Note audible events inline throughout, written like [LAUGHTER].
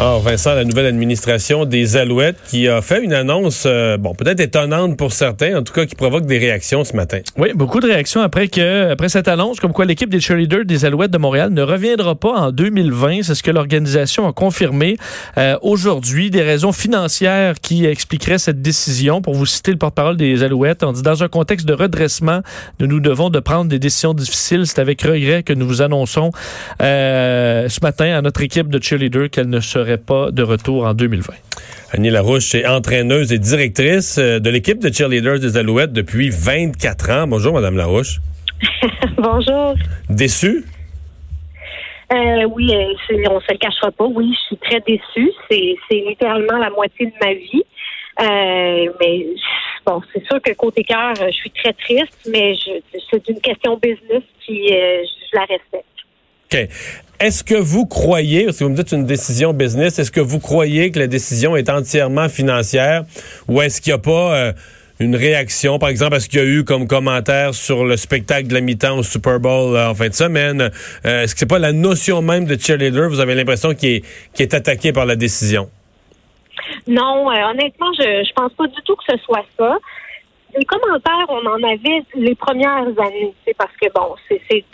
Alors, Vincent, la nouvelle administration des Alouettes qui a fait une annonce, euh, bon, peut-être étonnante pour certains, en tout cas qui provoque des réactions ce matin. Oui, beaucoup de réactions après que après cette annonce, comme quoi l'équipe des cheerleaders des Alouettes de Montréal ne reviendra pas en 2020. C'est ce que l'organisation a confirmé euh, aujourd'hui. Des raisons financières qui expliqueraient cette décision. Pour vous citer le porte-parole des Alouettes, on dit dans un contexte de redressement, nous nous devons de prendre des décisions difficiles. C'est avec regret que nous vous annonçons euh, ce matin à notre équipe de cheerleaders qu'elle ne serait pas de retour en 2020. Annie Larouche est entraîneuse et directrice euh, de l'équipe de cheerleaders des Alouettes depuis 24 ans. Bonjour, Madame Larouche. [LAUGHS] Bonjour. Déçue? Euh, oui, euh, c'est- on se le cachera pas. Oui, je suis très déçue. C'est, c'est littéralement la moitié de ma vie. Euh, mais bon, c'est sûr que côté cœur, je suis très triste, mais je, c'est une question business, puis euh, je la respecte. OK. Est-ce que vous croyez, parce que vous me dites une décision business, est-ce que vous croyez que la décision est entièrement financière ou est-ce qu'il n'y a pas euh, une réaction, par exemple, est-ce qu'il y a eu comme commentaire sur le spectacle de la mi-temps au Super Bowl euh, en fin de semaine? Euh, est-ce que c'est pas la notion même de cheerleader, vous avez l'impression qu'il est, qu'il est attaqué par la décision? Non, honnêtement, je je pense pas du tout que ce soit ça. Les commentaires, on en avait les premières années, c'est parce que bon, c'est-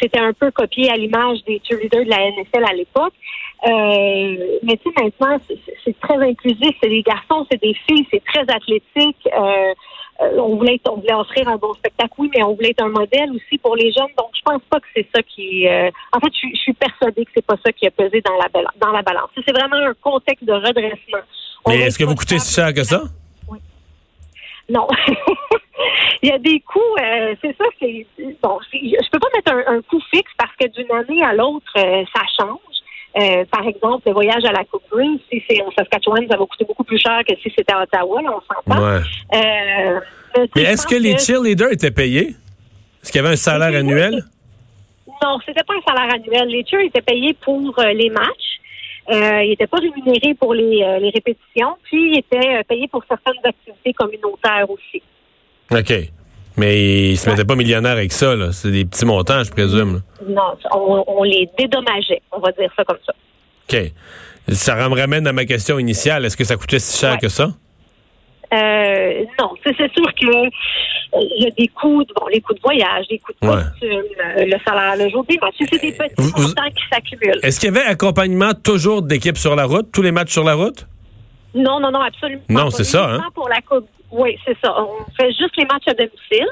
c'était un peu copié à l'image des cheerleaders de la NFL à l'époque. Euh, mais tu sais, maintenant, c'est- très inclusif. C'est des garçons, c'est des filles, c'est très athlétique. Euh, on voulait être- on voulait offrir un bon spectacle, oui, mais on voulait être un modèle aussi pour les jeunes. Donc, je pense pas que c'est ça qui. euh, en fait, je, suis- je suis persuadée que c'est pas ça qui a pesé dans la dans la balance. C'est vraiment un contexte de redressement. On Mais est-ce que vous coûtez si cher que ça? non. [LAUGHS] Il y a des coûts, euh, c'est ça, c'est bon. Je peux pas mettre un, un coût fixe parce que d'une année à l'autre, euh, ça change. Euh, par exemple, le voyage à la Coupe Green, si c'est en Saskatchewan, ça va coûter beaucoup plus cher que si c'était à Ottawa, là, on s'entend. Ouais. Euh, mais Mais est-ce que les cheerleaders étaient payés? Est-ce qu'il y avait un salaire annuel? Non, c'était pas un salaire annuel. Les cheers étaient payés pour euh, les matchs. Euh, ils n'étaient pas rémunérés pour les, euh, les répétitions, puis ils étaient euh, payés pour certaines activités communautaires aussi. OK. Mais ils se mettaient pas millionnaires avec ça, là. C'est des petits montants, je présume. Non, on, on les dédommageait, on va dire ça comme ça. OK. Ça me ramène à ma question initiale. Est-ce que ça coûtait si cher Ouais. que ça? Euh, non, c'est sûr que euh, il y a des coûts, de- bon, les coûts de voyage, les coûts de Ouais. costume, euh, le salaire, le jour des matchs, c'est des petits Vous- vous- montants qui s'accumulent. Est-ce qu'il y avait accompagnement toujours d'équipes sur la route, tous les matchs sur la route? Non, non, non, absolument. Non, pas. c'est ça, hein? Pour la coupe. Oui, c'est ça. On fait juste les matchs à domicile.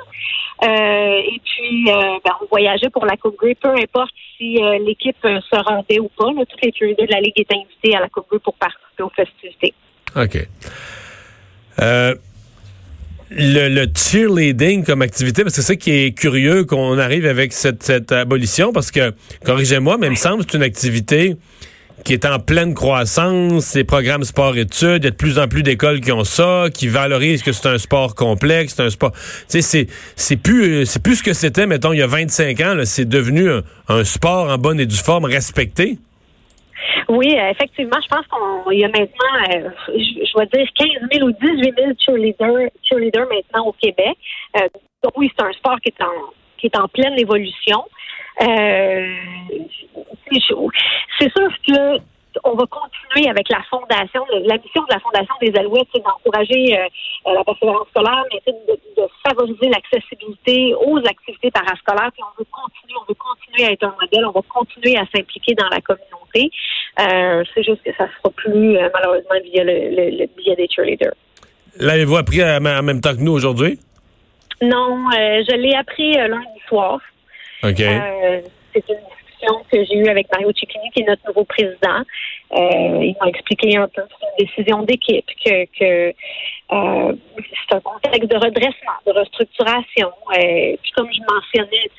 Euh, et puis, euh, ben, on voyageait pour la Coupe Grey, peu importe si euh, l'équipe se rendait ou pas. Là, toutes les cheerleaders de la Ligue étaient invités à la Coupe Grey pour participer aux festivités. OK. Le, le cheerleading comme activité, parce que c'est ça qui est curieux qu'on arrive avec cette, cette abolition, parce que, corrigez-moi, mais il me semble que c'est une activité qui est en pleine croissance, les programmes sport-études, il y a de plus en plus d'écoles qui ont ça, qui valorisent que c'est un sport complexe, c'est un sport... Tu sais, c'est, plus, c'est plus ce que c'était, mettons, il y a 25 ans, c'est devenu un, sport en bonne et due forme respecté. Oui, euh, effectivement, je pense qu'il y a maintenant, euh, je, vais dire 15 000 ou 18 000 cheerleaders, cheerleaders maintenant au Québec. Euh, donc oui, c'est un sport qui est en, qui est en pleine évolution. Euh, c'est sûr que on va continuer avec la fondation. La mission de la fondation des Alouettes, c'est d'encourager euh, la persévérance scolaire, mais c'est de, de favoriser l'accessibilité aux activités parascolaires. Puis on veut continuer, on veut continuer à être un modèle, on va continuer à s'impliquer dans la communauté. Euh, c'est juste que ça se fera plus euh, malheureusement via le, le, le biais des cheerleaders. L'avez-vous appris en même temps que nous aujourd'hui? Non, je l'ai appris lundi soir. Euh, c'est une discussions que j'ai eues avec Mario Cicchini, qui est notre nouveau président. Euh, ils m'ont expliqué un peu une décision d'équipe, que, euh, c'est un contexte de redressement, de restructuration. Puis comme je mentionnais,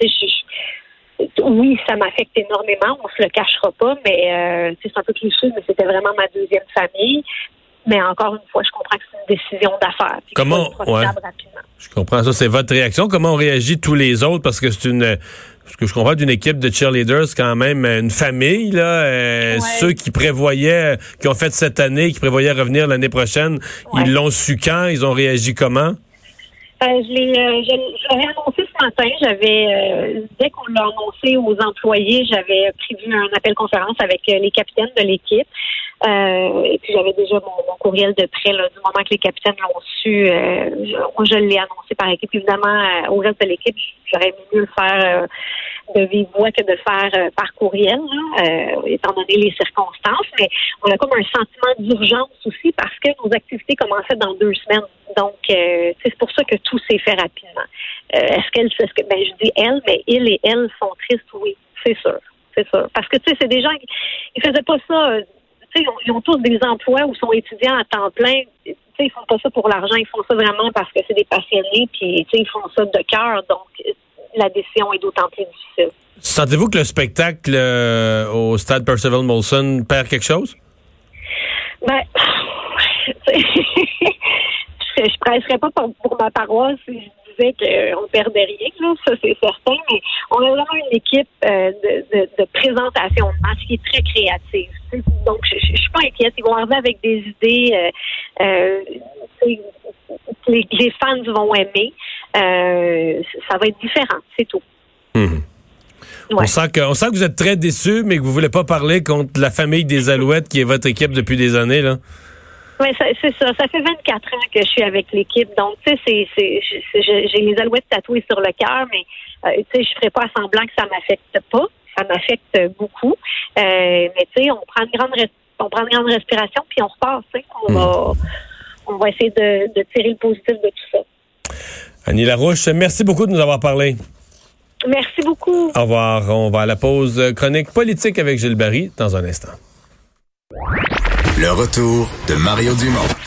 oui, ça m'affecte énormément, on se le cachera pas, mais c'est un peu cliché, mais c'était vraiment ma deuxième famille. Mais encore une fois, je comprends que c'est une décision d'affaires. Comment ouais. Je comprends ça. C'est votre réaction. Comment on réagit tous les autres? Parce que c'est une ce que je comprends d'une équipe de cheerleaders, quand même une famille, là. Euh, ouais. Ceux qui prévoyaient, qui ont fait cette année, qui prévoyaient revenir l'année prochaine, ouais. ils l'ont su quand? Ils ont réagi comment? Euh, je l'ai euh, annoncé ce matin. J'avais euh, dès qu'on l'a annoncé aux employés, j'avais prévu un appel conférence avec euh, les capitaines de l'équipe. Euh, et puis j'avais déjà mon, courriel de prêt là, du moment que les capitaines l'ont su. je, je l'ai annoncé par équipe. Évidemment, au reste de l'équipe, j'aurais mieux le faire de vive voix que de faire euh, par courriel, euh, étant donné les circonstances. Mais on a comme un sentiment d'urgence aussi parce que nos activités commençaient dans deux semaines. Donc, euh, c'est pour ça que tout s'est fait rapidement. Est-ce qu'elle, est-ce que, ben, je dis elle, mais il et elle sont tristes, oui, c'est sûr, c'est sûr. Parce que tu sais, c'est des gens ils faisaient pas ça. Tu sais, ils ont tous des emplois ou sont étudiants à temps plein. Tu sais, ils font pas ça pour l'argent, ils font ça vraiment parce que c'est des passionnés, puis ils font ça de cœur. Donc, la décision est d'autant plus difficile. Sentez-vous que le spectacle euh, au stade Percival Molson perd quelque chose? Ben, [LAUGHS] je, je presserais pas pour, pour, ma paroisse si je disais qu'on perdait rien, là, ça c'est certain, mais on a vraiment une équipe euh, de, de, de, présentation de match qui est très créative. Donc, je, je, suis pas inquiète. Ils vont arriver avec des idées. Euh, euh les, les, fans vont aimer. Euh, ça va être différent, c'est tout. Mmh. Ouais. On, sent que, on sent que vous êtes très déçu, mais que vous voulez pas parler contre la famille des Alouettes qui est votre équipe depuis des années. là. Oui, c'est ça. Ça fait 24 ans que je suis avec l'équipe. Donc, tu sais, j'ai les Alouettes tatouées sur le cœur, mais euh, tu sais, je ferai pas semblant que ça m'affecte pas. Ça m'affecte beaucoup. Euh, mais tu sais, on prend une grande on prend une grande respiration puis on repart. Tu sais, on mmh. va on va essayer de, de tirer le positif de tout ça. Annie Larouche, merci beaucoup de nous avoir parlé. Merci beaucoup. Au revoir. On va à la pause chronique politique avec Gilles Barry dans un instant. Le retour de Mario Dumont.